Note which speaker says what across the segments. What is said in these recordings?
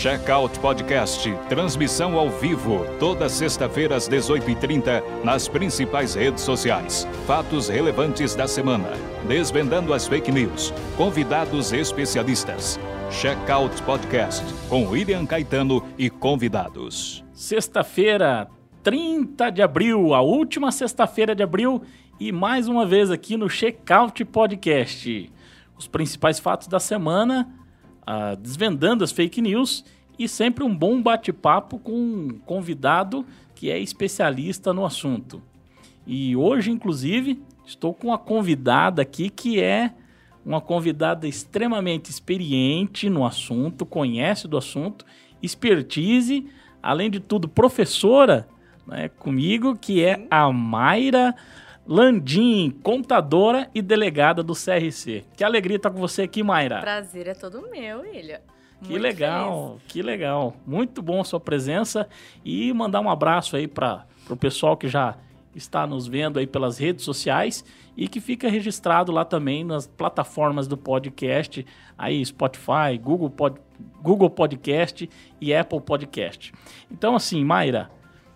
Speaker 1: Checkout Podcast, transmissão ao vivo, toda sexta-feira às 18h30, nas principais redes sociais. Fatos relevantes da semana, desvendando as fake news, convidados especialistas. Checkout Podcast, com William Caetano e convidados.
Speaker 2: Sexta-feira, 30 de abril, a última sexta-feira de abril, e mais uma vez aqui no Checkout Podcast. Os principais fatos da semana uh, desvendando as fake news e sempre um bom bate-papo com um convidado que é especialista no assunto. E hoje, inclusive, estou com uma convidada aqui que é uma convidada extremamente experiente no assunto, conhece do assunto, expertise, além de tudo, professora né, comigo, que é a Mayra Landim, contadora e delegada do CRC. Que alegria estar com você aqui, Mayra.
Speaker 3: Prazer é todo meu, Ilha.
Speaker 2: Que legal, feliz. que legal. Muito bom a sua presença e mandar um abraço aí para o pessoal que já está nos vendo aí pelas redes sociais e que fica registrado lá também nas plataformas do podcast, aí Spotify, Google, Pod, Google Podcast e Apple Podcast. Então assim, Mayra,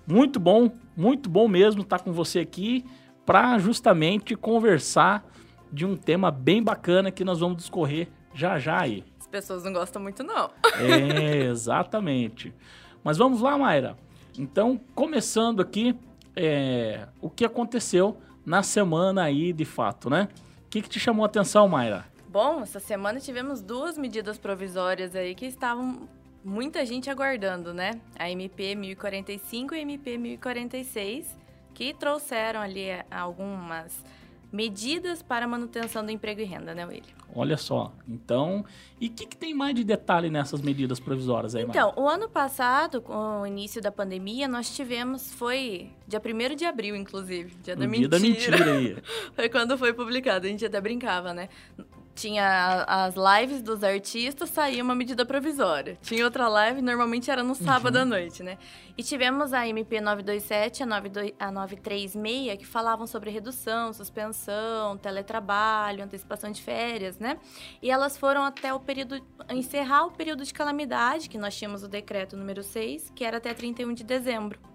Speaker 2: muito bom, muito bom mesmo estar com você aqui para justamente conversar de um tema bem bacana que nós vamos discorrer já já aí.
Speaker 3: As pessoas não gostam muito, não.
Speaker 2: é, exatamente. Mas vamos lá, Mayra. Então, começando aqui, é, o que aconteceu na semana aí, de fato, né? O que, que te chamou a atenção, Mayra?
Speaker 3: Bom, essa semana tivemos duas medidas provisórias aí que estavam muita gente aguardando, né? A MP 1045 e a MP 1046 que trouxeram ali algumas medidas para manutenção do emprego e renda, né, William?
Speaker 2: Olha só. Então, e o que, que, tem mais de detalhe nessas medidas provisórias aí,
Speaker 3: Então, o ano passado, com o início da pandemia, nós tivemos, foi dia 1 de abril, inclusive, dia da mentira.
Speaker 2: Dia da mentira aí.
Speaker 3: foi quando foi publicado, a gente até brincava, né? Tinha as lives dos artistas, saía uma medida provisória. Tinha outra live, normalmente era no sábado uhum. à noite, né? E tivemos a MP 927 a, 92, a 936, que falavam sobre redução, suspensão, teletrabalho, antecipação de férias, né? E elas foram até o período, encerrar o período de calamidade, que nós tínhamos o decreto número 6, que era até 31 de dezembro.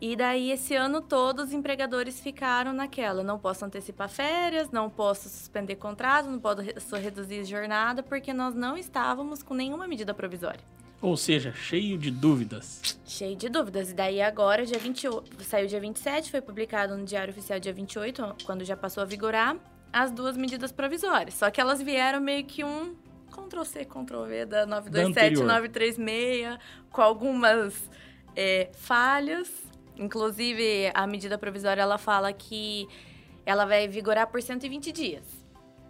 Speaker 3: E daí, esse ano todo, os empregadores ficaram naquela: não posso antecipar férias, não posso suspender contrato, não posso reduzir jornada, porque nós não estávamos com nenhuma medida provisória.
Speaker 2: Ou seja, cheio de dúvidas.
Speaker 3: Cheio de dúvidas. E daí agora, dia 28, saiu dia 27, foi publicado no Diário Oficial dia 28, quando já passou a vigorar, as duas medidas provisórias. Só que elas vieram meio que um Ctrl-C, Ctrl-V da 927, da 936, com algumas é, falhas Inclusive, a medida provisória ela fala que ela vai vigorar por 120 dias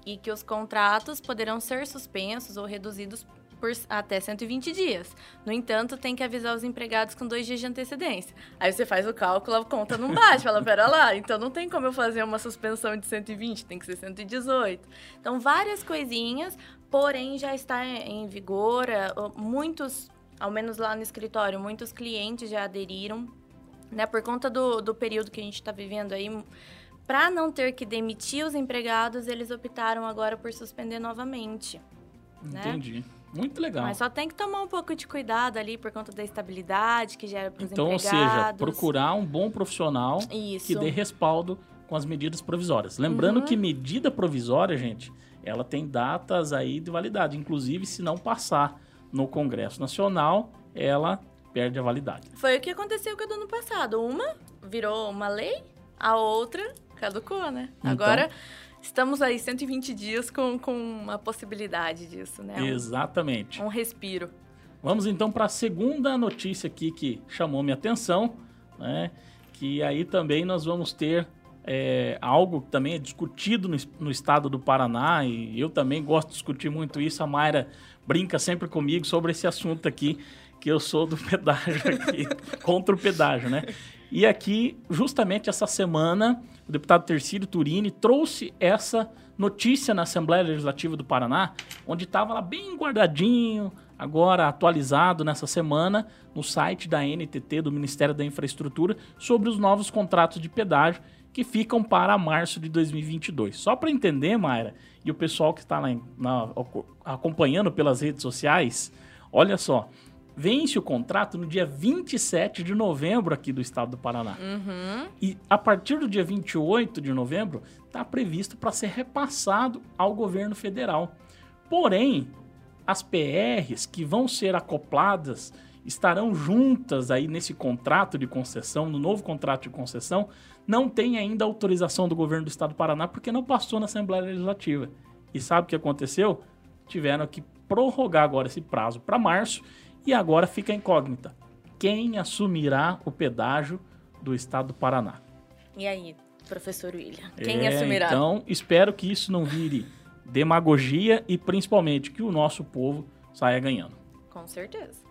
Speaker 3: e que os contratos poderão ser suspensos ou reduzidos por até 120 dias. No entanto, tem que avisar os empregados com dois dias de antecedência. Aí você faz o cálculo, a conta não bate, fala, pera lá, então não tem como eu fazer uma suspensão de 120, tem que ser 118. Então, várias coisinhas, porém já está em vigor, eh, muitos, ao menos lá no escritório, muitos clientes já aderiram né? Por conta do, do período que a gente está vivendo aí, para não ter que demitir os empregados, eles optaram agora por suspender novamente.
Speaker 2: Né? Entendi. Né? Muito legal.
Speaker 3: Mas só tem que tomar um pouco de cuidado ali por conta da estabilidade que gera para os
Speaker 2: então,
Speaker 3: empregados.
Speaker 2: Então, ou seja, procurar um bom profissional
Speaker 3: Isso.
Speaker 2: que dê respaldo com as medidas provisórias. Lembrando uhum. que medida provisória, gente, ela tem datas aí de validade. Inclusive, se não passar no Congresso Nacional, ela perde a validade.
Speaker 3: Foi o que aconteceu com a do ano passado. Uma virou uma lei, a outra caducou, né? Então, Agora estamos aí 120 dias com, com a possibilidade disso, né?
Speaker 2: Exatamente.
Speaker 3: Um, um respiro.
Speaker 2: Vamos então para a segunda notícia aqui que chamou minha atenção, né? Que aí também nós vamos ter é, algo que também é discutido no, no, estado do Paraná e eu também gosto de discutir muito isso. A Mayra brinca sempre comigo sobre esse assunto aqui, que eu sou do pedágio aqui, contra o pedágio, né? E aqui, justamente essa semana, o deputado Tercílio Turini trouxe essa notícia na Assembleia Legislativa do Paraná, onde estava lá bem guardadinho, agora atualizado nessa semana, no site da NTT, do Ministério da Infraestrutura, sobre os novos contratos de pedágio que ficam para março de 2022. Só para entender, Mayra, e o pessoal que está lá na, acompanhando pelas redes sociais, olha só, vence o contrato no dia 27 de novembro aqui do estado do Paraná.
Speaker 3: Uhum.
Speaker 2: E a partir do dia 28 de novembro, está previsto para ser repassado ao governo federal. Porém, as PRs que vão ser acopladas estarão juntas aí nesse contrato de concessão, no novo contrato de concessão, não tem ainda autorização do governo do estado do Paraná porque não passou na Assembleia Legislativa. E sabe o que aconteceu? Tiveram que prorrogar agora esse prazo para março e agora fica a incógnita. Quem assumirá o pedágio do estado do Paraná?
Speaker 3: E aí, professor William? Quem
Speaker 2: É,
Speaker 3: assumirá?
Speaker 2: Então, espero que isso não vire demagogia e principalmente que o nosso povo saia ganhando.
Speaker 3: Com certeza.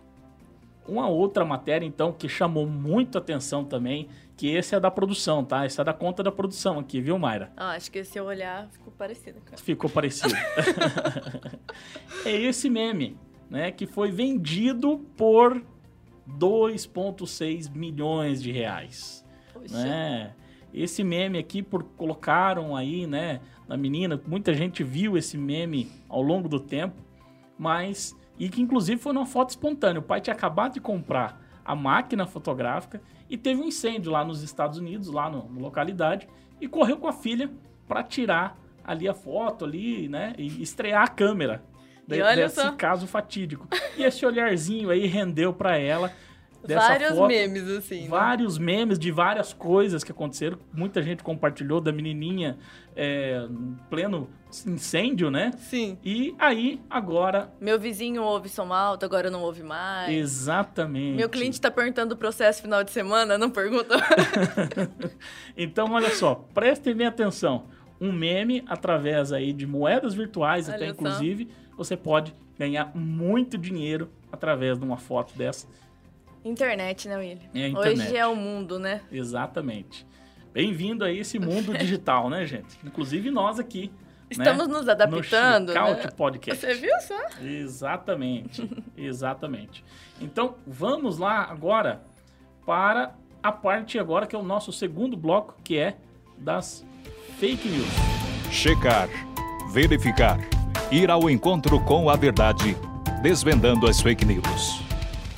Speaker 2: Uma outra matéria, então, que chamou muito atenção também, que esse é da produção, tá? Esse é da conta da produção aqui, viu, Mayra?
Speaker 3: Ah, acho que se eu olhar, ficou parecido. Cara.
Speaker 2: Ficou parecido. é esse meme, né? Que foi vendido por 2,6 milhões de reais.
Speaker 3: Poxa.
Speaker 2: né? Esse meme aqui, por colocaram aí, né, na menina, muita gente viu esse meme ao longo do tempo, mas e que inclusive foi uma foto espontânea. O pai tinha acabado de comprar a máquina fotográfica e teve um incêndio lá nos Estados Unidos, lá no, na localidade, e correu com a filha para tirar ali a foto ali, né, e estrear a câmera de-
Speaker 3: olha
Speaker 2: desse
Speaker 3: só.
Speaker 2: caso fatídico. E esse olharzinho aí rendeu para ela
Speaker 3: Vários
Speaker 2: foto.
Speaker 3: memes, assim. né?
Speaker 2: Vários memes de várias coisas que aconteceram. Muita gente compartilhou da menininha é, em pleno incêndio, né?
Speaker 3: Sim.
Speaker 2: E aí, agora,
Speaker 3: Meu vizinho ouve som alto, agora não ouve mais.
Speaker 2: exatamente.
Speaker 3: Meu cliente tá perguntando o processo final de semana, não pergunta?
Speaker 2: Então, olha só, prestem bem atenção. Um meme, através aí de moedas virtuais,
Speaker 3: Olha
Speaker 2: até inclusive, você pode ganhar muito dinheiro através de uma foto dessa.
Speaker 3: internet, né, William?
Speaker 2: É internet.
Speaker 3: Hoje é o mundo, né?
Speaker 2: Exatamente. Bem-vindo a esse mundo digital, né, gente? Inclusive nós aqui.
Speaker 3: Estamos
Speaker 2: né?
Speaker 3: nos adaptando,
Speaker 2: no
Speaker 3: né?
Speaker 2: Podcast.
Speaker 3: Você viu só?
Speaker 2: Exatamente, exatamente. Então, vamos lá agora para a parte agora que é o nosso segundo bloco, que é das fake news.
Speaker 1: Checar, verificar, ir ao encontro com a verdade, desvendando as fake news.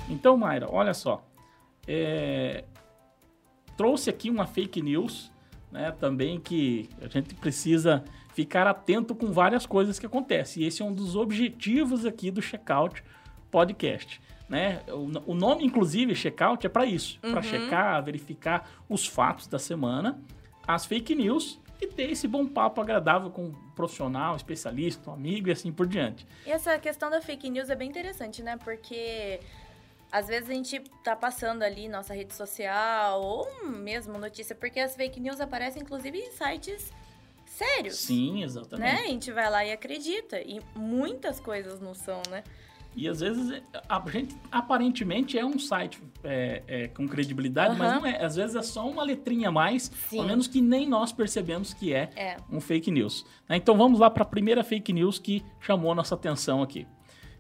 Speaker 2: Então, Mayra, olha só. É, Trouxe aqui uma fake news, né? Também que a gente precisa ficar atento com várias coisas que acontecem. E esse é um dos objetivos aqui do Checkout Podcast. Né? O, o nome, inclusive, Checkout, é para isso. Para checar, verificar os fatos da semana, as fake news e ter esse bom papo agradável com um profissional, um especialista, um amigo e assim por diante.
Speaker 3: E essa questão da fake news é bem interessante, né? Porque às vezes a gente tá passando ali nossa rede social ou mesmo notícia, porque as fake news aparecem inclusive em sites sérios.
Speaker 2: Sim, exatamente.
Speaker 3: Né? A gente vai lá e acredita. E muitas coisas não são, né?
Speaker 2: E às vezes a gente aparentemente é um site é, é, com credibilidade, mas
Speaker 3: Aham.
Speaker 2: não é. Às vezes é só uma letrinha a mais,
Speaker 3: Sim.
Speaker 2: ao menos que nem nós percebemos que é
Speaker 3: É.
Speaker 2: um fake news. né? Então vamos lá para a primeira fake news que chamou nossa atenção aqui.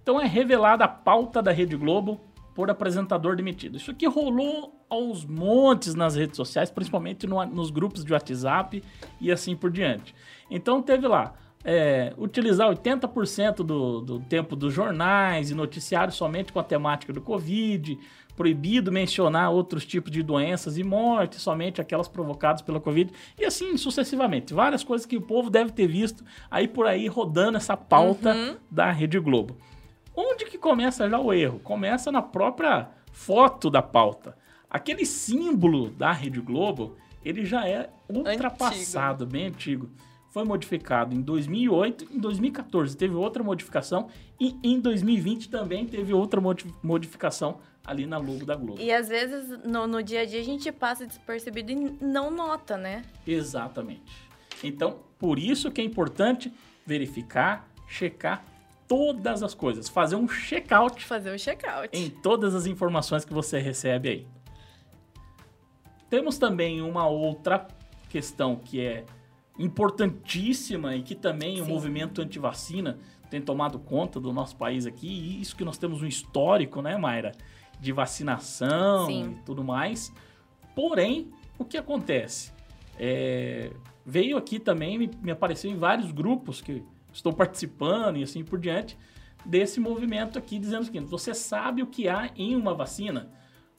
Speaker 2: Então é revelada a pauta da Rede Globo por apresentador demitido. Isso aqui rolou aos montes nas redes sociais, principalmente no- nos grupos de WhatsApp e assim por diante. Então teve lá. É, utilizar 80% do, do tempo dos jornais e noticiários somente com a temática do Covid, proibido mencionar outros tipos de doenças e mortes, somente aquelas provocadas pela Covid, e assim sucessivamente. Várias coisas que o povo deve ter visto aí por aí rodando essa pauta
Speaker 3: Uhum.
Speaker 2: da Rede Globo. Onde que começa já o erro? Começa na própria foto da pauta. Aquele símbolo da Rede Globo, ele já é ultrapassado, bem antigo. Foi modificado em 2008, em 2014 teve outra modificação e em 2020 também teve outra modi- modificação ali na logo da Globo.
Speaker 3: E às vezes no, no dia a dia a gente passa despercebido e não nota, né?
Speaker 2: Exatamente. Então, por isso que é importante verificar, checar todas as coisas, fazer um check-out
Speaker 3: Fazer um check-out.
Speaker 2: em todas as informações que você recebe aí. Temos também uma outra questão que é importantíssima e que também o
Speaker 3: Sim.
Speaker 2: movimento antivacina tem tomado conta do nosso país aqui, e isso que nós temos um histórico, né, Mayra, de vacinação
Speaker 3: Sim.
Speaker 2: e tudo mais. Porém, o que acontece? É, veio aqui também, me, me apareceu em vários grupos que estou participando e assim por diante, desse movimento aqui, dizendo o seguinte: você sabe o que há em uma vacina?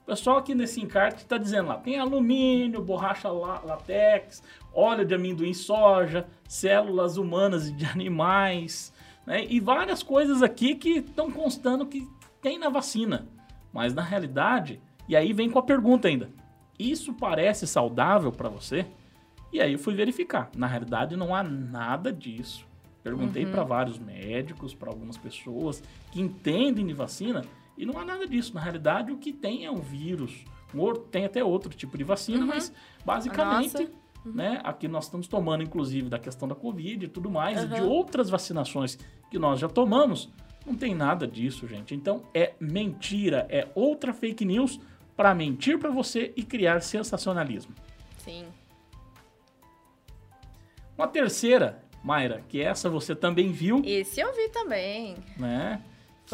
Speaker 2: O pessoal aqui nesse encarte está dizendo lá, tem alumínio, borracha látex, óleo de amendoim soja, células humanas e de animais, né? E várias coisas aqui que estão constando que tem na vacina. Mas na realidade, e aí vem com a pergunta ainda: isso parece saudável para você? E aí eu fui verificar. Na realidade, não há nada disso. Perguntei uhum. para vários médicos, para algumas pessoas que entendem de vacina e não há nada disso. Na realidade, o que tem é um vírus. Tem até outro tipo de vacina, uhum. mas basicamente, uhum. né, aqui nós estamos tomando, inclusive, da questão da Covid e tudo mais, e de outras vacinações que nós já tomamos, não tem nada disso, gente. Então é mentira, é outra fake news para mentir para você e criar sensacionalismo.
Speaker 3: Sim.
Speaker 2: Uma terceira, Mayra, que essa você também viu.
Speaker 3: Esse eu vi também.
Speaker 2: Né?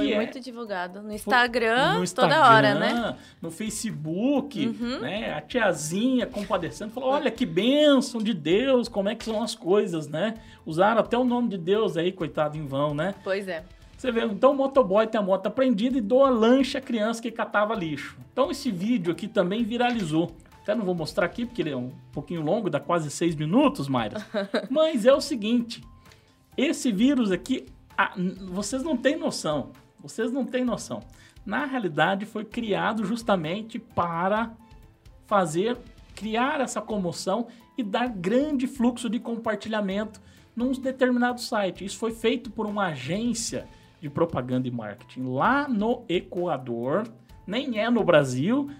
Speaker 3: Foi muito é... divulgado no Instagram, no Instagram, toda hora, né?
Speaker 2: No Facebook, uhum. né? A tiazinha compadecendo, falou: olha que bênção de Deus, como é que são as coisas, né? Usaram até o nome de Deus aí, coitado em vão, né?
Speaker 3: Pois é.
Speaker 2: Você vê, então o motoboy tem a moto apreendida e doa lanche à criança que catava lixo. Então esse vídeo aqui também viralizou. Até não vou mostrar aqui, porque ele é um pouquinho longo, dá quase seis minutos, Mayra. Mas é o seguinte: esse vírus aqui, vocês não têm noção. Vocês não têm noção. Na realidade, foi criado justamente para fazer, criar essa comoção e dar grande fluxo de compartilhamento num determinado site. Isso foi feito por uma agência de propaganda e marketing lá no Equador, nem é no Brasil,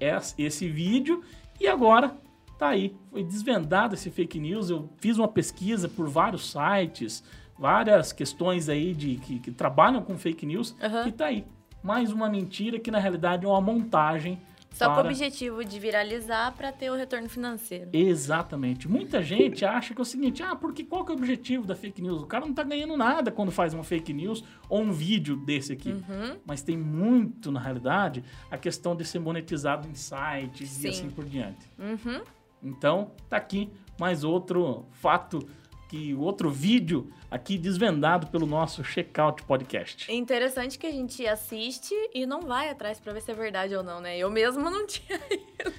Speaker 2: é esse vídeo e agora tá aí, foi desvendado esse fake news. Eu fiz uma pesquisa por vários sites, várias questões aí de que, que trabalham com fake news uhum. e tá aí. Mais uma mentira que na realidade é uma montagem
Speaker 3: só para... com o objetivo de viralizar para ter o retorno financeiro.
Speaker 2: Exatamente. Muita gente acha que é o seguinte: ah, porque qual que é o objetivo da fake news? O cara não tá ganhando nada quando faz uma fake news ou um vídeo desse aqui. Uhum. Mas tem muito, na realidade, a questão de ser monetizado em sites Sim. e assim por diante.
Speaker 3: Uhum.
Speaker 2: Então, tá aqui mais outro fato que outro vídeo aqui desvendado pelo nosso Checkout Podcast.
Speaker 3: É interessante que a gente assiste e não vai atrás para ver se é verdade ou não, né? Eu mesmo não tinha ido.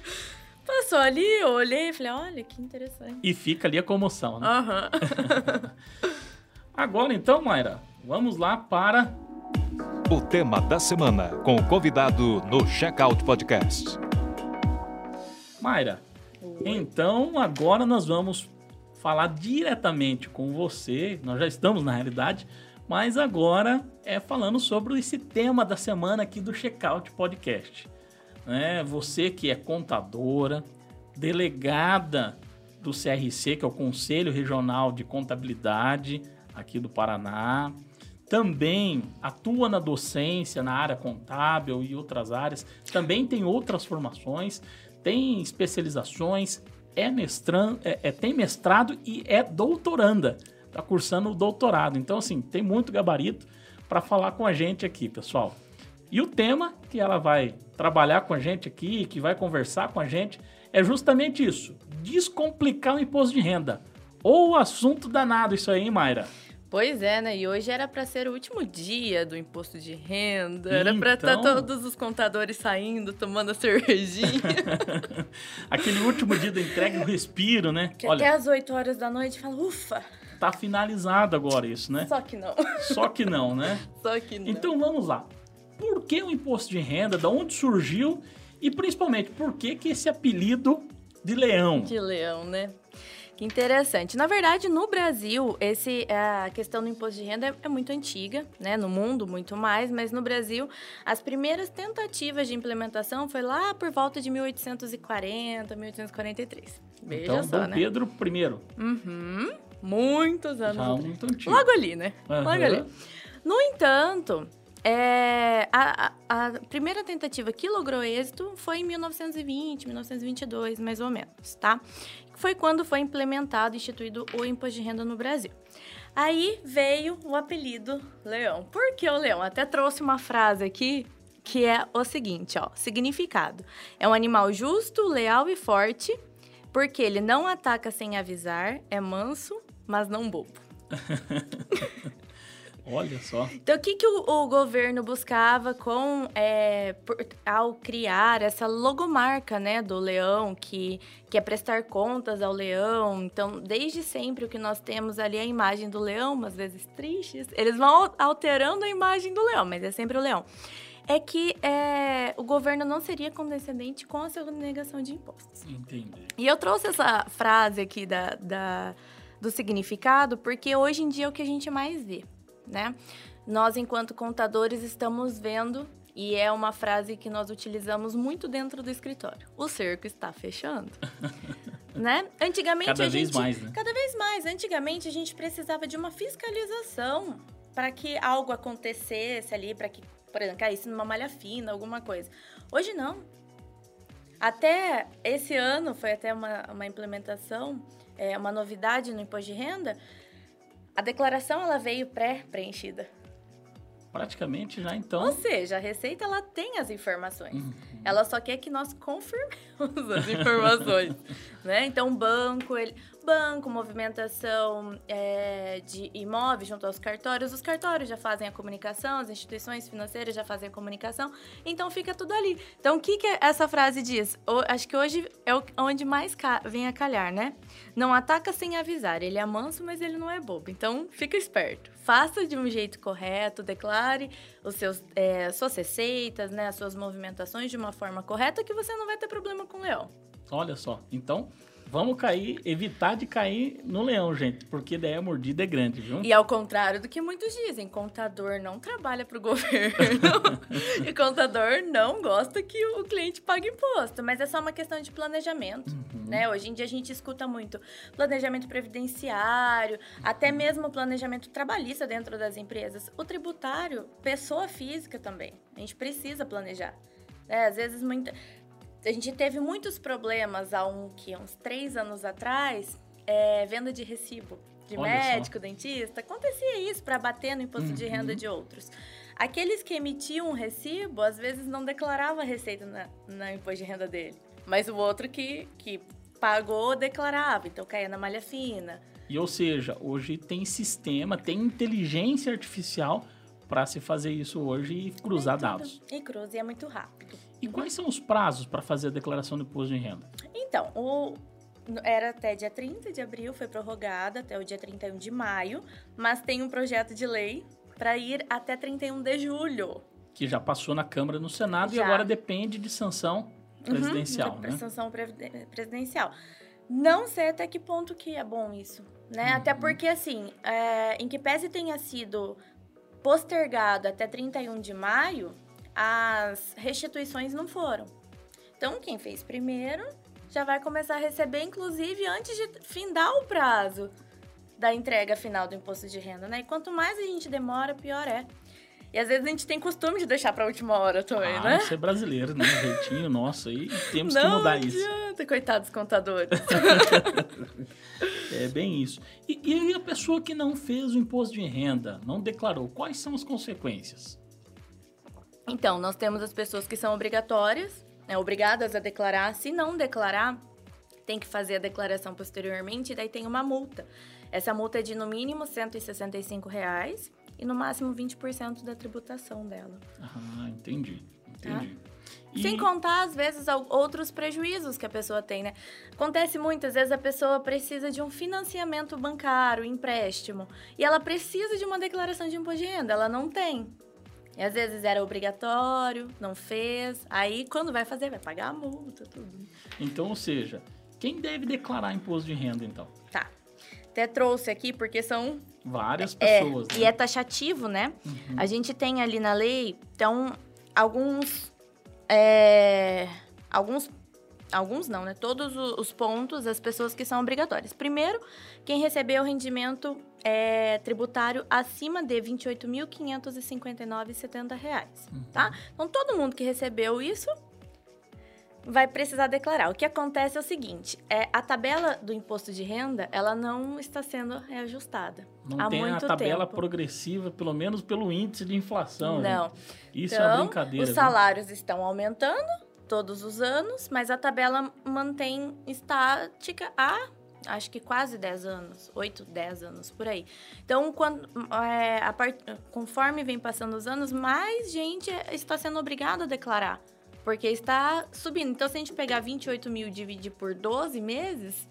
Speaker 3: Passou ali, eu olhei e falei, olha, que interessante.
Speaker 2: E fica ali a comoção, né?
Speaker 3: Uhum.
Speaker 2: Agora então, Mayra, vamos lá para...
Speaker 1: O tema da semana, com o convidado no Checkout Podcast.
Speaker 2: Mayra, então agora nós vamos falar diretamente com você. Nós já estamos na realidade, mas agora é falando sobre esse tema da semana aqui do Checkout Podcast. É, você que é contadora, delegada do CRC, que é o Conselho Regional de Contabilidade aqui do Paraná, também atua na docência, na área contábil e outras áreas, também tem outras formações, tem especializações, é mestrando, é, é, tem mestrado e é doutoranda. Está cursando o doutorado. Então, assim, tem muito gabarito para falar com a gente aqui, pessoal. E o tema que ela vai trabalhar com a gente aqui, que vai conversar com a gente, é justamente isso: descomplicar o imposto de renda. Ou assunto danado isso aí, hein, Mayra?
Speaker 3: Pois é, né? E hoje era para ser o último dia do imposto de renda. Era para estar tá então... todos os contadores saindo, tomando a cervejinha.
Speaker 2: Aquele último dia da entrega, o respiro, né?
Speaker 3: Que Olha, até as 8 horas da noite fala, ufa!
Speaker 2: Tá finalizado agora isso, né?
Speaker 3: Só que não.
Speaker 2: Só que não, né?
Speaker 3: Só que não.
Speaker 2: Então vamos lá. Por que o imposto de renda? Da onde surgiu? E principalmente, por que, que esse apelido de leão?
Speaker 3: De leão, né? Que interessante. Na verdade, no Brasil, esse, a questão do imposto de renda é, é, muito antiga, né? No mundo, muito mais, mas no Brasil, as primeiras tentativas de implementação foi lá por volta de 1840, 1843. Veja
Speaker 2: então,
Speaker 3: só,
Speaker 2: Dom
Speaker 3: né?
Speaker 2: Pedro I.
Speaker 3: Uhum. Muitos anos.
Speaker 2: Já muito antigo.
Speaker 3: Logo ali, né? Uhum. Logo ali. No entanto, é, a, a, a, primeira tentativa que logrou êxito foi em 1920, 1922, mais ou menos, tá? Foi quando foi implementado, instituído o imposto de renda no Brasil. Aí veio o apelido Leão. Por que o Leão? Até trouxe uma frase aqui que é o seguinte, ó, significado. É um animal justo, leal e forte, porque ele não ataca sem avisar, é manso, mas não bobo.
Speaker 2: Olha só.
Speaker 3: Então, o que, que o, o governo buscava com é, por, ao criar essa logomarca né, do leão, que, que é prestar contas ao leão? Então, desde sempre o que nós temos ali é a imagem do leão, às vezes tristes. Eles vão alterando a imagem do leão, mas é sempre o leão. É que é, o governo não seria condescendente com a sonegação de impostos.
Speaker 2: Entendi.
Speaker 3: E eu trouxe essa frase aqui da, da, do significado porque hoje em dia é o que a gente mais vê né? Nós, enquanto contadores, estamos vendo, e é uma frase que nós utilizamos muito dentro do escritório: o cerco está fechando. né? Antigamente
Speaker 2: cada
Speaker 3: a
Speaker 2: vez
Speaker 3: gente.
Speaker 2: mais, né?
Speaker 3: Cada vez mais. Antigamente a gente precisava de uma fiscalização para que algo acontecesse ali, para que, por exemplo, caísse numa malha fina, alguma coisa. Hoje não. Até esse ano, foi até uma, uma implementação, é, uma novidade no imposto de renda, a declaração ela veio pré-preenchida.
Speaker 2: Praticamente já então.
Speaker 3: Ou seja, a Receita ela tem as informações.
Speaker 2: Uhum.
Speaker 3: Ela só quer que nós confirmemos as informações, né? Então, banco, ele, banco, movimentação é, de imóveis junto aos cartórios. Os cartórios já fazem a comunicação, as instituições financeiras já fazem a comunicação. Então, fica tudo ali. Então, o que, que essa frase diz? O, acho que hoje é onde mais vem a calhar, né? Não ataca sem avisar. Ele é manso, mas ele não é bobo. Então, fica esperto. Faça de um jeito correto, declare os seus, é, suas receitas, né, as suas movimentações de uma forma correta que você não vai ter problema com o leão.
Speaker 2: Olha só. Então, Vamos cair, evitar de cair no leão, gente, porque daí a mordida é grande, viu?
Speaker 3: E ao contrário do que muitos dizem, contador não trabalha para o governo e contador não gosta que o cliente pague imposto, mas é só uma questão de planejamento, uhum. né? Hoje em dia a gente escuta muito planejamento previdenciário, até mesmo planejamento trabalhista dentro das empresas. O tributário, pessoa física também, a gente precisa planejar. É, às vezes muita a gente teve muitos problemas há um, que, uns três anos atrás, é, venda de recibo de Olha médico, só. dentista. Acontecia isso para bater no imposto uhum. de renda de outros. Aqueles que emitiam um recibo, às vezes não declarava receita na, na imposto de renda dele. Mas o outro que, que pagou declarava, então caía na malha fina.
Speaker 2: E ou seja, hoje tem sistema, tem inteligência artificial para se fazer isso hoje e cruzar dados.
Speaker 3: E cruza e é muito rápido.
Speaker 2: E quais são os prazos para fazer a declaração do imposto de renda?
Speaker 3: Então, o, era até dia 30 de abril, foi prorrogada até o dia 31 de maio, mas tem um projeto de lei para ir até 31 de julho.
Speaker 2: Que já passou na Câmara e no Senado já. e agora depende de sanção presidencial, uhum,
Speaker 3: né? Sanção presidencial. Não sei até que ponto que é bom isso, né? Uhum. Até porque, assim, é, em que pese tenha sido postergado até 31 de maio, as restituições não foram. Então, quem fez primeiro já vai começar a receber, inclusive, antes de findar o prazo da entrega final do imposto de renda, né? E quanto mais a gente demora, pior é. E às vezes a gente tem costume de deixar para a última hora também,
Speaker 2: ah,
Speaker 3: né?
Speaker 2: Isso é brasileiro, né? Jeitinho nosso aí. Temos Não que mudar
Speaker 3: adianta,
Speaker 2: isso.
Speaker 3: Não coitados contadores.
Speaker 2: é bem isso. E, e a pessoa que não fez o imposto de renda, não declarou, quais são as consequências?
Speaker 3: Então, nós temos as pessoas que são obrigatórias, né, obrigadas a declarar. Se não declarar, tem que fazer a declaração posteriormente e daí tem uma multa. Essa multa é de no mínimo 165 reais e no máximo 20% da tributação dela.
Speaker 2: Ah, entendi. Entendi. Tá?
Speaker 3: E... Sem contar, às vezes, outros prejuízos que a pessoa tem, né? Acontece muitas vezes a pessoa precisa de um financiamento bancário, empréstimo, e ela precisa de uma declaração de imposto de renda, ela não tem. E às vezes era obrigatório, não fez. Aí quando vai fazer, vai pagar a multa, tudo.
Speaker 2: Então, ou seja, quem deve declarar imposto de renda, então?
Speaker 3: Tá. Até trouxe aqui porque são
Speaker 2: várias pessoas.
Speaker 3: É,
Speaker 2: né?
Speaker 3: E é taxativo, né? Uhum. A gente tem ali na lei, então, alguns. É, alguns alguns não, né? Todos os pontos, as pessoas que são obrigatórias. Primeiro, quem recebeu rendimento é, tributário acima de R$ 28.559,70, uhum. tá? Então, todo mundo que recebeu isso vai precisar declarar. O que acontece é o seguinte, é, a tabela do imposto de renda, ela não está sendo reajustada
Speaker 2: Não
Speaker 3: há
Speaker 2: tem
Speaker 3: muito
Speaker 2: a tabela
Speaker 3: tempo.
Speaker 2: progressiva, pelo menos pelo índice de inflação.
Speaker 3: Não.
Speaker 2: Gente. Isso
Speaker 3: então,
Speaker 2: é uma brincadeira.
Speaker 3: Os salários viu? estão aumentando todos os anos, mas a tabela mantém estática há acho que quase 10 anos, 8, 10 anos, por aí. Então, quando, é, part... conforme vem passando os anos, mais gente está sendo obrigada a declarar. Porque está subindo. Então, se a gente pegar 28 mil e dividir por 12 meses,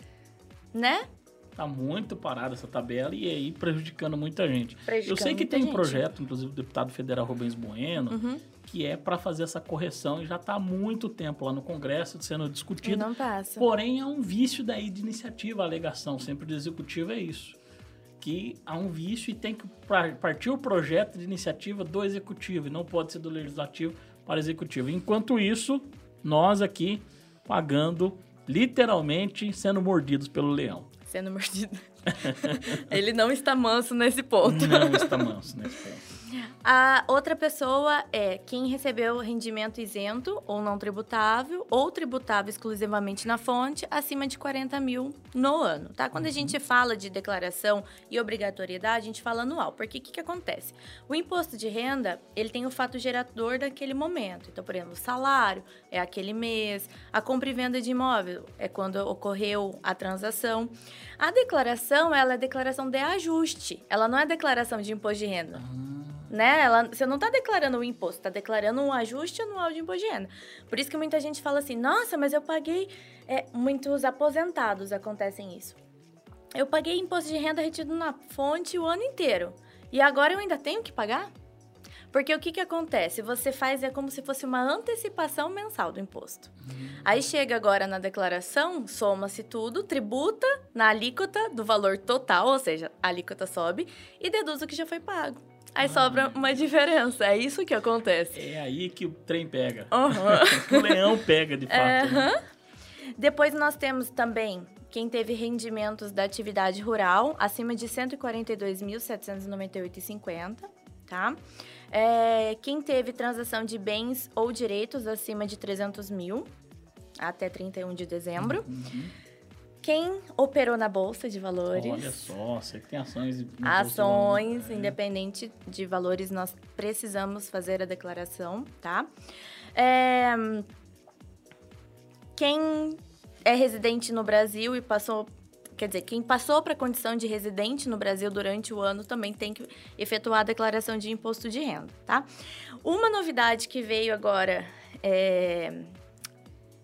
Speaker 3: né?
Speaker 2: Tá muito parada essa tabela e aí prejudicando muita gente.
Speaker 3: Prejudicando
Speaker 2: Eu sei que tem um projeto, inclusive do deputado federal Rubens Bueno,
Speaker 3: Uhum.
Speaker 2: Que é para fazer essa correção e já está há muito tempo lá no Congresso sendo discutido.
Speaker 3: não passa.
Speaker 2: Porém, há um vício daí de iniciativa, a alegação sempre do executivo é isso. Que há um vício e tem que par- partir o projeto de iniciativa do executivo e não pode ser do legislativo para o executivo. Enquanto isso, nós aqui pagando, literalmente sendo mordidos pelo leão.
Speaker 3: Sendo mordido. Ele não está manso nesse ponto.
Speaker 2: Não está manso nesse ponto.
Speaker 3: A outra pessoa é quem recebeu rendimento isento ou não tributável ou tributável exclusivamente na fonte acima de 40 mil no ano, tá? Quando a gente fala de declaração e obrigatoriedade, a gente fala anual. Porque o que, que acontece? O imposto de renda, ele tem o fato gerador daquele momento. Então, por exemplo, o salário é aquele mês, a compra e venda de imóvel é quando ocorreu a transação. A declaração, ela é declaração de ajuste. Ela não é declaração de imposto de renda né? Ela, você não está declarando o imposto, está declarando um ajuste anual de imposto de renda. Por isso que muita gente fala assim, nossa, mas eu paguei... É, muitos aposentados acontecem isso. Eu paguei imposto de renda retido na fonte o ano inteiro. E agora eu ainda tenho que pagar? Porque o que, que acontece? Você faz é como se fosse uma antecipação mensal do imposto. Aí chega agora na declaração, soma-se tudo, tributa na alíquota do valor total, ou seja, a alíquota sobe, e deduz o que já foi pago. Aí sobra uma diferença. É isso que acontece.
Speaker 2: É aí que o trem pega.
Speaker 3: Aham.
Speaker 2: o leão pega, de fato. né?
Speaker 3: Aham. Depois nós temos também quem teve rendimentos da atividade rural acima de 142.798,50, tá? É, quem teve transação de bens ou direitos acima de 300 mil até 31 de dezembro.
Speaker 2: Uhum.
Speaker 3: Quem operou na bolsa de valores.
Speaker 2: Olha só, você que tem ações...
Speaker 3: Ações,
Speaker 2: né?
Speaker 3: independente de valores, nós precisamos fazer a declaração, tá? É, Quem é residente no Brasil e passou. Quer dizer, quem passou para a condição de residente no Brasil durante o ano também tem que efetuar a declaração de imposto de renda, tá? Uma novidade que veio agora é,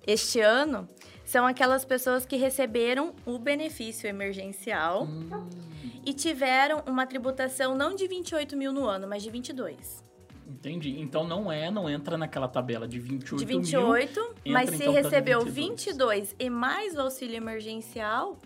Speaker 3: este ano são aquelas pessoas que receberam o benefício emergencial
Speaker 2: Hum,
Speaker 3: e tiveram uma tributação não de 28 mil no ano, mas de 22.
Speaker 2: entendi. Então não é, não entra naquela tabela de 28
Speaker 3: De
Speaker 2: mil.
Speaker 3: 28, mas se
Speaker 2: então
Speaker 3: recebeu
Speaker 2: 22.
Speaker 3: 22 e mais o auxílio emergencial,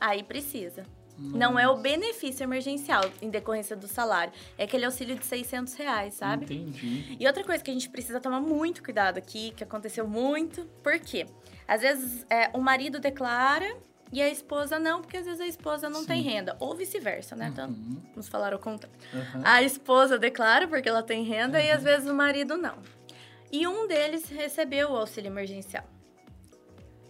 Speaker 3: aí precisa. Não é o benefício emergencial em decorrência do salário. É aquele auxílio de 600 reais, sabe?
Speaker 2: Entendi.
Speaker 3: E outra coisa que a gente precisa tomar muito cuidado aqui, que aconteceu muito, por quê? Às vezes é, o marido declara e a esposa não, porque às vezes a esposa não tem
Speaker 2: Sim.
Speaker 3: renda. Ou vice-versa, né? Então,
Speaker 2: Uhum,
Speaker 3: vamos falar ao contrário.
Speaker 2: uhum.
Speaker 3: A esposa declara porque ela tem renda e às vezes o marido não. E um deles recebeu o auxílio emergencial.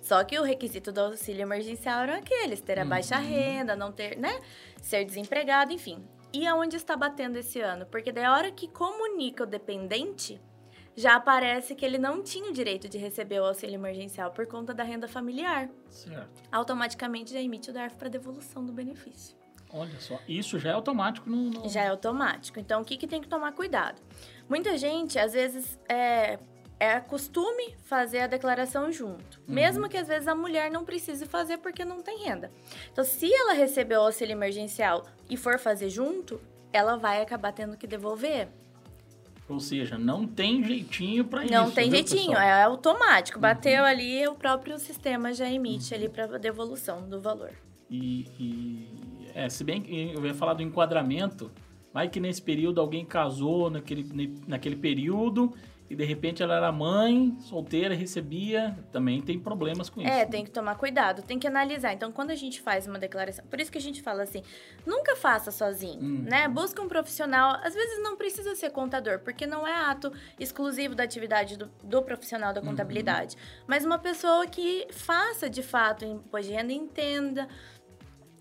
Speaker 3: Só que o requisito do auxílio emergencial era aqueles, ter a baixa
Speaker 2: Uhum.
Speaker 3: renda, não ter, né? Ser desempregado, enfim. E aonde está batendo esse ano? Porque da hora que comunica o dependente, já aparece que ele não tinha o direito de receber o auxílio emergencial por conta da renda familiar.
Speaker 2: Certo.
Speaker 3: Automaticamente já emite o DARF para devolução do benefício.
Speaker 2: Olha só. Isso já é automático no. no-
Speaker 3: Já é automático. Então, o que, que tem que tomar cuidado? Muita gente, às vezes, é, é costume fazer a declaração junto.
Speaker 2: Uhum.
Speaker 3: Mesmo que, às vezes, a mulher não precise fazer porque não tem renda. Então, se ela recebeu o auxílio emergencial e for fazer junto, ela vai acabar tendo que devolver.
Speaker 2: Ou seja, não tem jeitinho pra isso.
Speaker 3: não tem
Speaker 2: viu,
Speaker 3: jeitinho,
Speaker 2: pessoal? Uhum.
Speaker 3: é automático. Bateu ali, o próprio sistema já emite ali para devolução do valor.
Speaker 2: E, e- é, se bem que eu ia falar do enquadramento, vai que nesse período alguém casou naquele, naquele período e de repente ela era mãe, solteira, recebia, também tem problemas com isso.
Speaker 3: É, tem que tomar cuidado, tem que analisar. Então, quando a gente faz uma declaração, por isso que a gente fala assim, nunca faça sozinho,
Speaker 2: Uhum.
Speaker 3: né? Busca um profissional. Às vezes não precisa ser contador, porque não é ato exclusivo da atividade do, do profissional da contabilidade. Mas uma pessoa que faça de fato imposto de renda, entenda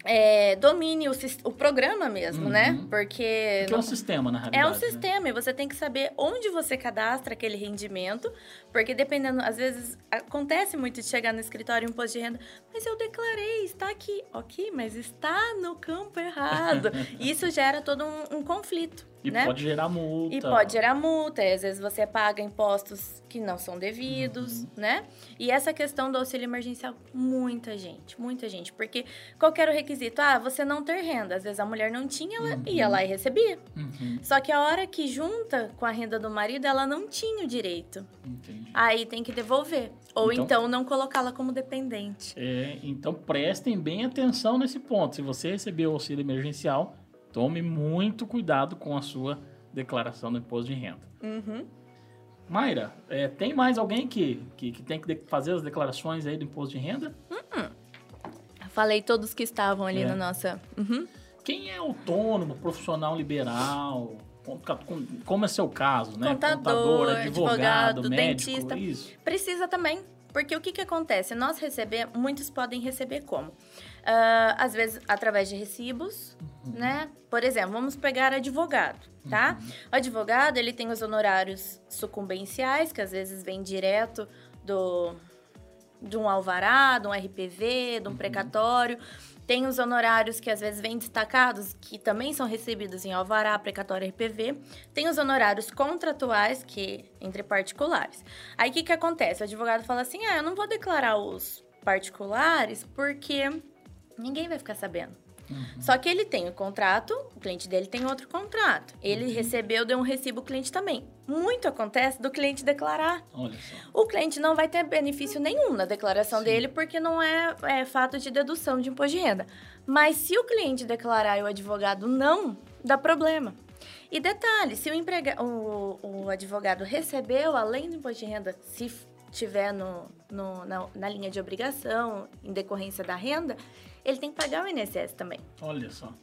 Speaker 3: é, domine o, o programa mesmo, né?
Speaker 2: Uhum.
Speaker 3: Porque.
Speaker 2: Que é um sistema, na
Speaker 3: É
Speaker 2: realidade.
Speaker 3: um
Speaker 2: né?
Speaker 3: sistema e você tem que saber onde você cadastra aquele rendimento, porque dependendo, às vezes acontece muito de chegar no escritório imposto de renda, mas eu declarei, está aqui, ok, mas está no campo errado. Isso gera todo um, um conflito,
Speaker 2: E
Speaker 3: né?
Speaker 2: pode gerar multa.
Speaker 3: E pode gerar multa, e às vezes você paga impostos que não são devidos, né? E essa questão do auxílio emergencial, muita gente, muita gente. Porque qual era o requisito? Ah, você não ter renda. Às vezes a mulher não tinha, ela ia lá e recebia.
Speaker 2: Uhum,
Speaker 3: Só que a hora que junta com a renda do marido, ela não tinha o direito.
Speaker 2: entendi.
Speaker 3: Aí tem que devolver. Ou
Speaker 2: Então-
Speaker 3: então, não colocá-la como dependente.
Speaker 2: É, então prestem bem atenção nesse ponto. Se você recebeu o auxílio emergencial, tome muito cuidado com a sua declaração do imposto de renda.
Speaker 3: Uhum.
Speaker 2: Mayra, é, tem mais alguém que, que, que tem que fazer as declarações aí do imposto de renda?
Speaker 3: Falei todos que estavam ali
Speaker 2: É.
Speaker 3: na nossa. Uhum.
Speaker 2: Quem é autônomo, profissional liberal? com- com- Como é seu caso, né?
Speaker 3: Contador, advogado,
Speaker 2: médico,
Speaker 3: dentista.
Speaker 2: Isso.
Speaker 3: Precisa também. Porque o que, que acontece? Nós recebemos, muitos podem receber como? Ah, às vezes através de recibos, né? Por exemplo, vamos pegar advogado, tá? O advogado, ele tem os honorários sucumbenciais, que às vezes vem direto do de um alvará, de um RPV, de um precatório. Tem os honorários que às vezes vêm destacados, que também são recebidos em alvará, precatório RPV. Tem os honorários contratuais, que entre particulares. Aí o que, que acontece? O advogado fala assim: ah, eu não vou declarar os particulares porque ninguém vai ficar sabendo. Só que ele tem o contrato, o cliente dele tem outro contrato. Ele recebeu, deu um recibo, o cliente também. Muito acontece do cliente declarar.
Speaker 2: Olha só.
Speaker 3: O cliente não vai ter benefício nenhum na declaração
Speaker 2: Sim.
Speaker 3: dele, porque não é, é fato de dedução de imposto de renda. Mas se o cliente declarar e o advogado não, dá problema. E detalhe, se o, emprega o, o advogado recebeu, além do imposto de renda, se tiver no, no- na, na linha de obrigação, em decorrência da renda, ele tem que pagar o INSS também.
Speaker 2: Olha só.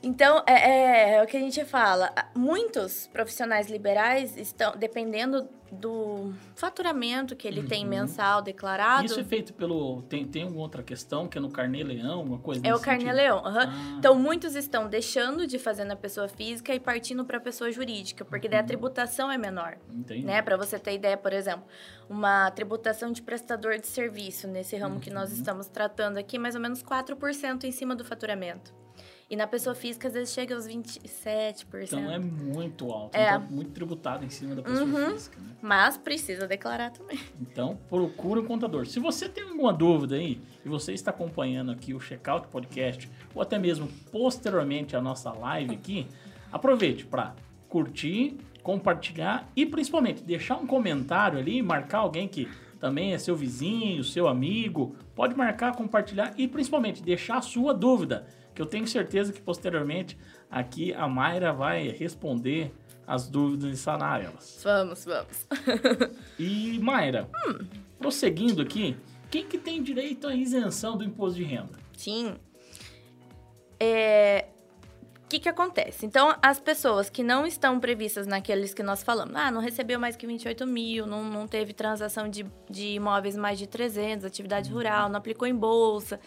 Speaker 3: Então, é, é- é o que a gente fala. Muitos profissionais liberais estão, dependendo do faturamento que ele tem
Speaker 2: Uhum.
Speaker 3: mensal declarado,
Speaker 2: Isso é feito pelo. Tem, tem alguma outra questão que é no Carnê Leão, alguma coisa
Speaker 3: é o carnê-leão. aham.
Speaker 2: Ah,
Speaker 3: Então, muitos estão deixando de fazer na pessoa física e partindo para a pessoa jurídica, porque daí a tributação é menor.
Speaker 2: entendi.
Speaker 3: Né? Para você ter ideia, por exemplo, uma tributação de prestador de serviço, nesse ramo que nós
Speaker 2: Uhum.
Speaker 3: estamos tratando aqui, mais ou menos 4% em cima do faturamento. E na pessoa física, às vezes, chega aos 27%.
Speaker 2: Então é muito alto.
Speaker 3: É.
Speaker 2: Então, muito tributado em cima da pessoa
Speaker 3: Uhum.
Speaker 2: física, né?
Speaker 3: Mas precisa declarar também.
Speaker 2: Então, procure um contador. Se você tem alguma dúvida aí e você está acompanhando aqui o Checkout Podcast ou até mesmo posteriormente a nossa live aqui, aproveite para curtir, compartilhar e principalmente deixar um comentário ali, marcar alguém que também é seu vizinho, seu amigo. Pode marcar, compartilhar e principalmente deixar a sua dúvida, que eu tenho certeza que posteriormente aqui a Mayra vai responder as dúvidas e sanar elas.
Speaker 3: Vamos, vamos.
Speaker 2: E, Mayra, prosseguindo aqui, quem que tem direito à isenção do imposto de renda?
Speaker 3: Sim. É... O que, que acontece? Então, as pessoas que não estão previstas naqueles que nós falamos, ah, não recebeu mais que 28 mil, não, não teve transação de, de imóveis mais de 300, atividade rural, não aplicou em bolsa,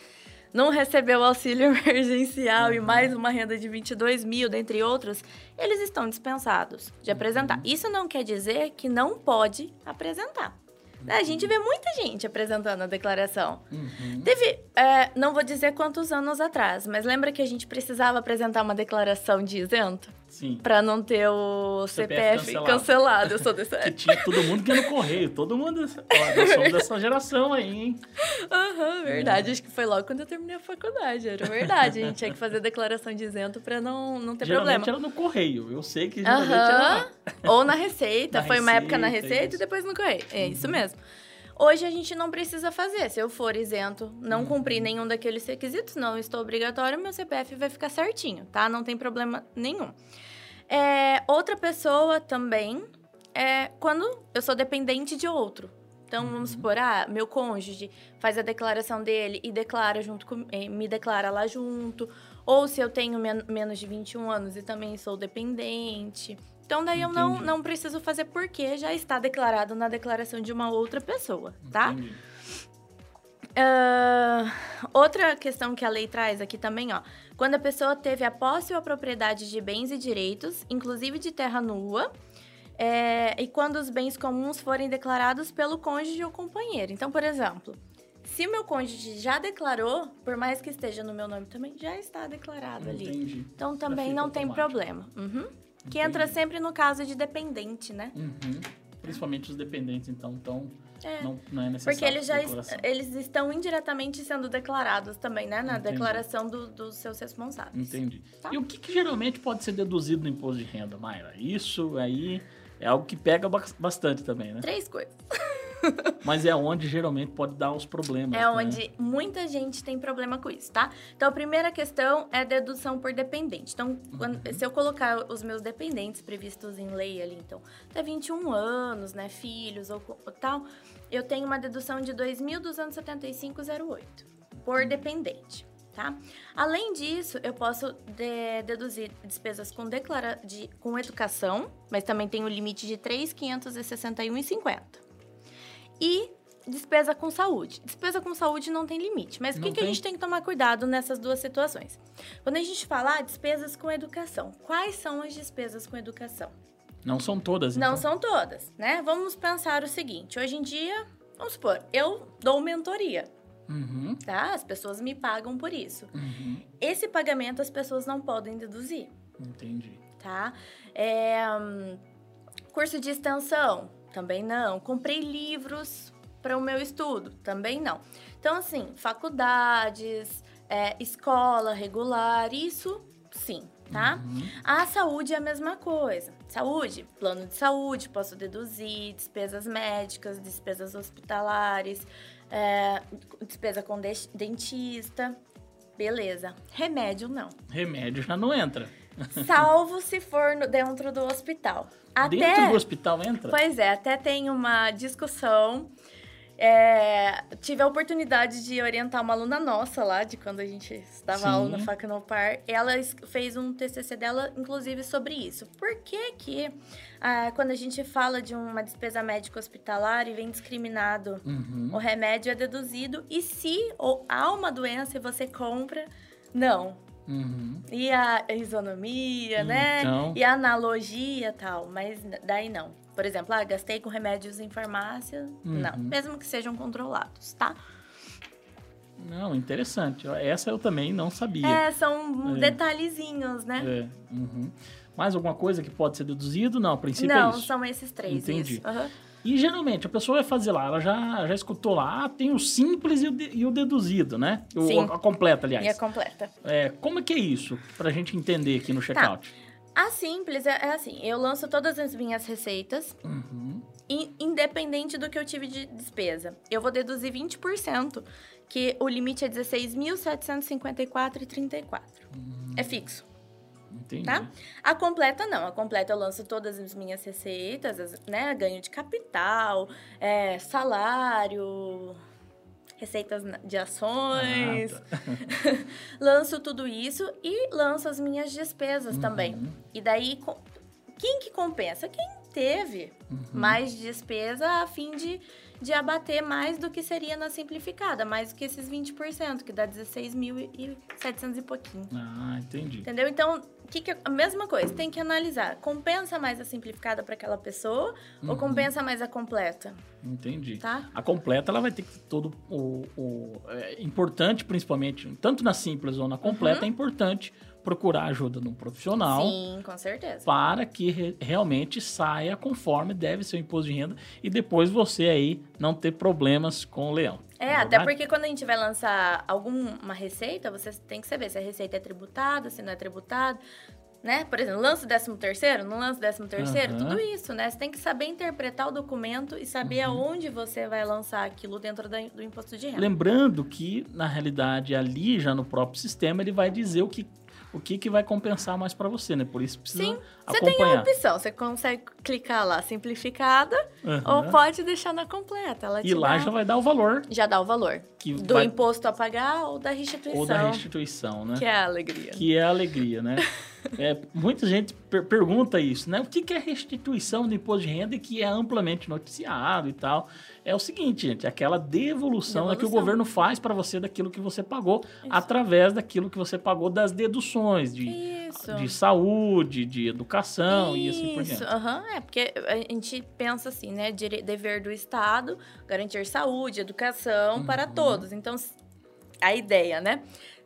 Speaker 3: não recebeu auxílio emergencial e mais uma renda de 22 mil, dentre outros, eles estão dispensados de apresentar. Isso não quer dizer que não pode apresentar. A gente vê muita gente apresentando a declaração.
Speaker 2: Uhum.
Speaker 3: Teve, é, não vou dizer quantos anos atrás, mas lembra que a gente precisava apresentar uma declaração de isento?
Speaker 2: Sim.
Speaker 3: Pra não ter o
Speaker 2: CPF
Speaker 3: CPF,
Speaker 2: cancelado.
Speaker 3: cancelado. Eu sou desse.
Speaker 2: Que tinha todo mundo que ia no correio. Todo mundo. Ó, nós somos dessa geração aí, hein?
Speaker 3: Aham, verdade. Acho que foi logo quando eu terminei a faculdade. Era verdade. A gente tinha que fazer declaração de isento pra não, não ter
Speaker 2: geralmente
Speaker 3: problema.
Speaker 2: era no correio. Eu sei que geralmente era.
Speaker 3: Aham. Ou na Receita.
Speaker 2: Na
Speaker 3: Foi uma época na
Speaker 2: Receita,
Speaker 3: Receita
Speaker 2: isso.
Speaker 3: e depois no Correio. É isso mesmo. Hoje a gente não precisa fazer. Se eu for isento, não
Speaker 2: Uhum.
Speaker 3: cumprir nenhum daqueles requisitos, não estou obrigatório, meu CPF vai ficar certinho, tá? Não tem problema nenhum. É, outra pessoa também é quando eu sou dependente de outro. Então,
Speaker 2: Uhum.
Speaker 3: vamos supor, ah, meu cônjuge faz a declaração dele e declara junto com, eh, me declara lá junto. Ou se eu tenho men- menos de 21 anos e também sou dependente. Então, daí eu não,
Speaker 2: Entendi.
Speaker 3: não preciso fazer porque já está declarado na declaração de uma outra pessoa, tá?
Speaker 2: Entendi.
Speaker 3: Ah, outra questão que a lei traz aqui também, ó. Quando a pessoa teve a posse ou a propriedade de bens e direitos, inclusive de terra nua, é, e quando os bens comuns forem declarados pelo cônjuge ou companheiro. Então, por exemplo, se o meu cônjuge já declarou, por mais que esteja no meu nome também, já está declarado ali.
Speaker 2: Entendi.
Speaker 3: Então também não tem
Speaker 2: automático.
Speaker 3: problema. Uhum. Que entra
Speaker 2: Entendi.
Speaker 3: sempre no caso de dependente, né?
Speaker 2: Uhum. Principalmente os dependentes, então, então
Speaker 3: É.
Speaker 2: não, não é necessário.
Speaker 3: Porque eles já es-
Speaker 2: declaração.
Speaker 3: eles estão indiretamente sendo declarados também, né? Na
Speaker 2: Entendi.
Speaker 3: declaração do- dos seus responsáveis.
Speaker 2: Entendi.
Speaker 3: Tá.
Speaker 2: E o que, que geralmente pode ser deduzido no imposto de renda, Mayra? Isso aí é algo que pega bas- bastante também, né?
Speaker 3: Três coisas.
Speaker 2: Mas é onde geralmente pode dar os problemas.
Speaker 3: É
Speaker 2: né?
Speaker 3: onde muita gente tem problema com isso, tá? Então, a primeira questão é dedução por dependente. Então, quando-
Speaker 2: Uhum.
Speaker 3: se eu colocar os meus dependentes previstos em lei ali, então, até 21 anos, né, filhos ou, ou tal, eu tenho uma dedução de 2.275,08 por dependente. Tá? Além disso, eu posso de- deduzir despesas com, declara de, com educação, mas também tem o limite de 3.561,50 e despesa com saúde. Despesa com saúde não tem limite, mas o
Speaker 2: Não
Speaker 3: que, que a gente tem que tomar cuidado nessas duas situações? Quando a gente fala ah, despesas com educação, quais são as despesas com educação?
Speaker 2: Não são todas,
Speaker 3: Não
Speaker 2: então.
Speaker 3: são todas, né? Vamos pensar o seguinte: hoje em dia, vamos supor, eu dou mentoria,
Speaker 2: Uhum,
Speaker 3: tá? As pessoas me pagam por isso.
Speaker 2: uhum.
Speaker 3: Esse pagamento as pessoas não podem deduzir.
Speaker 2: Entendi.
Speaker 3: tá? É, hum, curso de extensão, também não. Comprei livros para o meu estudo, também não. Então, assim, faculdades, é, escola regular, isso sim, tá?
Speaker 2: Uhum.
Speaker 3: A saúde é a mesma coisa. Saúde, plano de saúde, posso deduzir, despesas médicas, despesas hospitalares, é, despesa com de- dentista, beleza. Remédio, não.
Speaker 2: Remédio já não entra.
Speaker 3: Salvo se for no- dentro do hospital. Até,
Speaker 2: Dentro do hospital entra?
Speaker 3: Pois é, até tem uma discussão. é, tive a oportunidade de orientar uma aluna nossa lá, de quando a gente estava aula na Faca no Par. Ela fez um TCC dela, inclusive, sobre isso. Por que que, ah, quando a gente fala de uma despesa médica hospitalar e vem discriminado
Speaker 2: Uhum.
Speaker 3: o remédio é deduzido. E se ou há uma doença e você compra, não.
Speaker 2: Uhum.
Speaker 3: E a isonomia, né?
Speaker 2: Então.
Speaker 3: E a analogia e tal, mas daí não. Por exemplo, ah, gastei com remédios em farmácia, não.
Speaker 2: Uhum.
Speaker 3: Mesmo que sejam controlados, tá?
Speaker 2: Não, interessante. Essa eu também não sabia.
Speaker 3: É, são
Speaker 2: É.
Speaker 3: detalhezinhos, né?
Speaker 2: É, uhum. Mais alguma coisa que pode ser deduzido? Não, a princípio
Speaker 3: não,
Speaker 2: é isso.
Speaker 3: são esses três,
Speaker 2: Entendi.
Speaker 3: isso. Aham.
Speaker 2: E geralmente a pessoa vai fazer lá, ela já, já escutou lá, ah, tem o simples e o, de- e o deduzido, né? O,
Speaker 3: Sim.
Speaker 2: A completa, aliás.
Speaker 3: E a completa.
Speaker 2: É, como é que é isso? Pra gente entender aqui
Speaker 3: Tá.
Speaker 2: no checkout.
Speaker 3: A simples é, é assim, eu lanço todas as minhas receitas,
Speaker 2: Uhum.
Speaker 3: in- independente do que eu tive de despesa. Eu vou deduzir 20%, que o limite é 16.754,34. É fixo.
Speaker 2: Entendi.
Speaker 3: tá? A completa não, a completa eu lanço todas as minhas receitas, as- né? Ganho de capital, é, salário, receitas de ações.
Speaker 2: Ah, tá.
Speaker 3: lanço tudo isso e lanço as minhas despesas também.
Speaker 2: Uhum.
Speaker 3: E daí, quem que compensa? Quem teve
Speaker 2: Uhum.
Speaker 3: mais despesa a fim de, de abater mais do que seria na simplificada, mais do que esses 20%, que dá 16.700 e pouquinho.
Speaker 2: Ah, entendi.
Speaker 3: Entendeu? Então, que que, a mesma coisa, tem que analisar. Compensa mais a simplificada para aquela pessoa ou
Speaker 2: Uhum.
Speaker 3: compensa mais a completa,
Speaker 2: Entendi.
Speaker 3: tá?
Speaker 2: A completa, ela vai ter que ter todo o... o- é importante, principalmente, tanto na simples ou na completa, é importante procurar ajuda de um profissional
Speaker 3: Uhum. Sim, com certeza.
Speaker 2: para que re- realmente saia conforme deve ser o imposto de renda e depois você aí não ter problemas com o leão.
Speaker 3: É,
Speaker 2: Não
Speaker 3: até porque quando a gente vai lançar alguma receita, você tem que saber se a receita é tributada, se não é tributada, né? Por exemplo, lança o 13 terceiro, não lança o 13 terceiro,
Speaker 2: Aham.
Speaker 3: tudo isso, né? Você tem que saber interpretar o documento e saber
Speaker 2: Uhum.
Speaker 3: aonde você vai lançar aquilo dentro da- do imposto de renda.
Speaker 2: Lembrando que, na realidade, ali já no próprio sistema, ele vai dizer o que, o que, que vai compensar mais para você, né? Por isso precisa
Speaker 3: Sim, Você tem a
Speaker 2: acompanhar.
Speaker 3: opção, você consegue clicar lá, simplificada,
Speaker 2: Aham.
Speaker 3: ou pode deixar na completa. Ela
Speaker 2: E lá
Speaker 3: dá-
Speaker 2: já vai dar o valor
Speaker 3: já dá o valor
Speaker 2: que
Speaker 3: do
Speaker 2: vai,
Speaker 3: imposto a pagar ou da restituição.
Speaker 2: ou da restituição, né?
Speaker 3: Que é a alegria.
Speaker 2: Que é a alegria, né? É, muita gente per pergunta isso, né? O que, que é restituição do imposto de renda e que é amplamente noticiado e tal? É o seguinte, gente, é aquela devolução, devolução. que o governo faz para você daquilo que você pagou isso. através daquilo que você pagou das deduções de, de saúde, de educação isso. e assim por diante.
Speaker 3: Uhum. É, porque a gente pensa assim, né? Dever do Estado garantir saúde, educação uhum. para todos. Então, a ideia, né?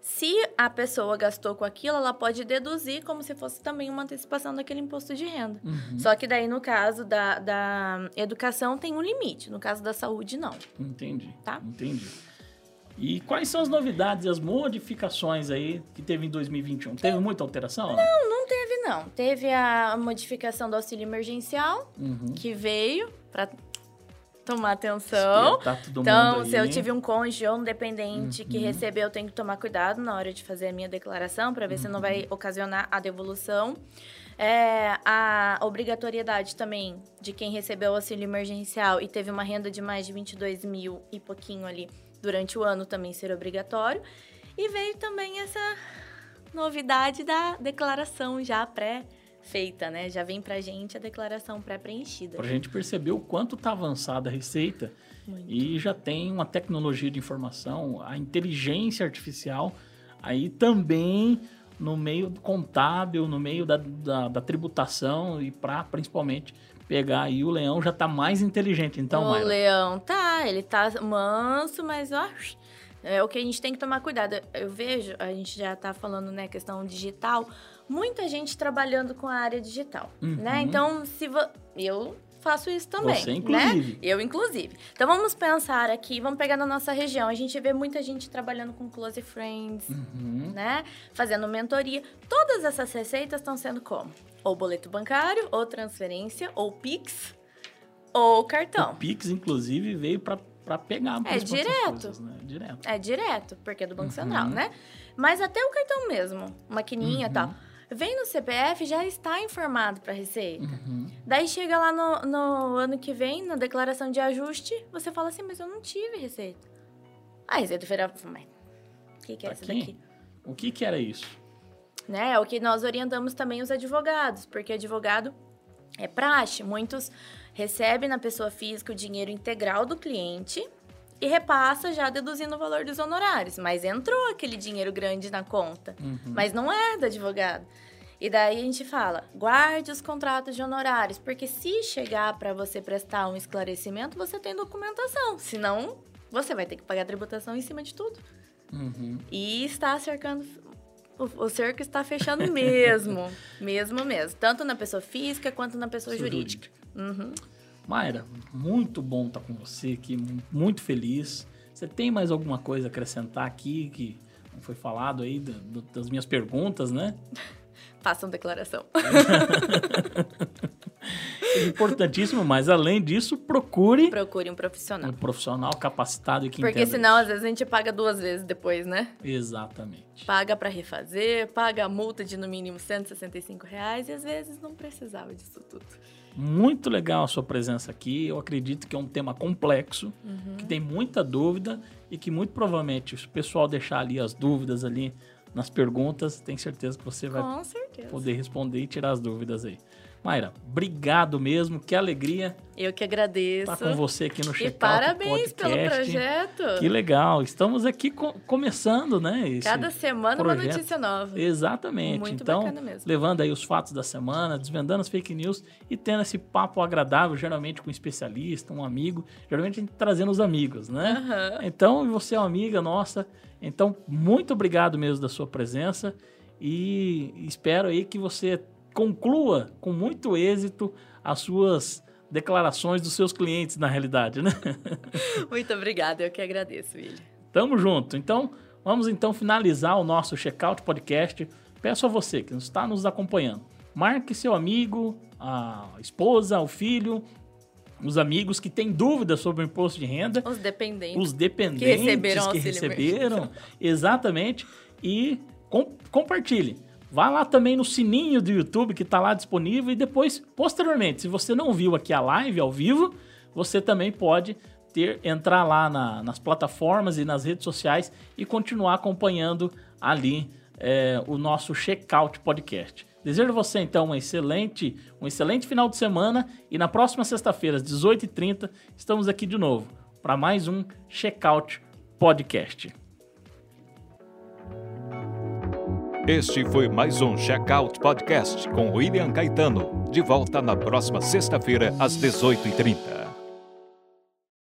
Speaker 3: Se a pessoa gastou com aquilo, ela pode deduzir como se fosse também uma antecipação daquele imposto de renda. Uhum. Só que daí, no caso da, da educação, tem um limite. No caso da saúde, não.
Speaker 2: Entendi. Tá? Entendi. E quais são as novidades e as modificações aí que teve em 2021? Teve muita alteração?
Speaker 3: Não, não teve não. Teve a modificação do auxílio emergencial, uhum. que veio para tomar atenção.
Speaker 2: Tá
Speaker 3: então, se eu tive um cônjuge ou um dependente uhum. que recebeu, eu tenho que tomar cuidado na hora de fazer a minha declaração para ver uhum. se não vai uhum. ocasionar a devolução. É, a obrigatoriedade também de quem recebeu o auxílio emergencial e teve uma renda de mais de 22 mil e pouquinho ali durante o ano também ser obrigatório. E veio também essa novidade da declaração já pré feita, né? Já vem pra gente a declaração pré-preenchida.
Speaker 2: Pra gente perceber o quanto tá avançada a receita Muito. e já tem uma tecnologia de informação, a inteligência artificial aí também no meio contábil, no meio da, da, da tributação e para principalmente pegar aí o leão já tá mais inteligente, então,
Speaker 3: O
Speaker 2: Mayra.
Speaker 3: leão tá, ele tá manso, mas ó, é o que a gente tem que tomar cuidado. Eu vejo, a gente já tá falando, né, questão digital, muita gente trabalhando com a área digital, uhum. né? Então, se vo... eu faço isso também,
Speaker 2: Você, inclusive.
Speaker 3: né? Eu, inclusive. Então, vamos pensar aqui, vamos pegar na nossa região. A gente vê muita gente trabalhando com Close Friends, uhum. né? Fazendo mentoria. Todas essas receitas estão sendo como? Ou boleto bancário, ou transferência, ou Pix, ou cartão.
Speaker 2: O Pix, inclusive, veio para para pegar
Speaker 3: é direto.
Speaker 2: Coisas, né? direto.
Speaker 3: É direto, porque é do Banco uhum. Central, né? Mas até o cartão mesmo, maquininha e uhum. tal. Vem no CPF, já está informado para a Receita. Uhum. Daí chega lá no, no, ano que vem, na declaração de ajuste, você fala assim, mas eu não tive Receita. A Receita Federal fala, mas o que, que é isso daqui?
Speaker 2: O que, que era isso?
Speaker 3: Né, é o que nós orientamos também os advogados, porque advogado é praxe. Muitos recebem na pessoa física o dinheiro integral do cliente e repassa já deduzindo o valor dos honorários. Mas entrou aquele dinheiro grande na conta, uhum. mas não é do advogado. E daí a gente fala, guarde os contratos de honorários, porque se chegar para você prestar um esclarecimento, você tem documentação. Senão, você vai ter que pagar tributação em cima de tudo. Uhum. E está cercando. O, o cerco está fechando mesmo. mesmo mesmo. Tanto na pessoa física quanto na pessoa jurídica. jurídica. Uhum.
Speaker 2: Mayra, muito bom estar com você aqui, muito feliz. Você tem mais alguma coisa a acrescentar aqui que não foi falado aí das minhas perguntas, né?
Speaker 3: Façam declaração.
Speaker 2: é importantíssimo, mas além disso, procure...
Speaker 3: Procure um profissional.
Speaker 2: Um profissional capacitado e que
Speaker 3: Porque senão, às vezes, a gente paga duas vezes depois, né?
Speaker 2: Exatamente.
Speaker 3: Paga para refazer, paga a multa de no mínimo 165 reais e às vezes não precisava disso tudo.
Speaker 2: Muito legal a sua presença aqui. Eu acredito que é um tema complexo, uhum. que tem muita dúvida e que muito provavelmente, se o pessoal deixar ali as dúvidas ali nas perguntas, tem certeza que você vai poder responder e tirar as dúvidas aí. Mayra, obrigado mesmo, que alegria.
Speaker 3: Eu que agradeço.
Speaker 2: Estar com você aqui no Checkout
Speaker 3: E parabéns pelo projeto.
Speaker 2: Que legal. Estamos aqui co começando, né?
Speaker 3: Cada semana projeto. uma notícia nova.
Speaker 2: Exatamente.
Speaker 3: Muito
Speaker 2: então,
Speaker 3: bacana mesmo.
Speaker 2: levando aí os fatos da semana, desvendando as fake news e tendo esse papo agradável, geralmente com um especialista, um amigo. Geralmente a gente trazendo os amigos, né? Uhum. Então, você é uma amiga nossa. Então, muito obrigado mesmo da sua presença e espero aí que você conclua com muito êxito as suas declarações dos seus clientes, na realidade, né?
Speaker 3: Muito obrigada, eu que agradeço, William.
Speaker 2: Tamo junto. Então, vamos então finalizar o nosso Checkout Podcast. Peço a você que está nos acompanhando, marque seu amigo, a esposa, o filho, os amigos que têm dúvidas sobre o imposto de renda.
Speaker 3: Os dependentes.
Speaker 2: Os dependentes que receberam. Que receberam exatamente. E com, compartilhe. Vá lá também no sininho do YouTube que está lá disponível e depois, posteriormente, se você não viu aqui a live ao vivo, você também pode ter entrar lá na, nas plataformas e nas redes sociais e continuar acompanhando ali é, o nosso Checkout Podcast. Desejo a você, então, um excelente, um excelente final de semana e na próxima sexta-feira, às 18h30, estamos aqui de novo para mais um Checkout Podcast.
Speaker 1: Este foi mais um Checkout Podcast com William Caetano. De volta na próxima sexta-feira, às 18h30.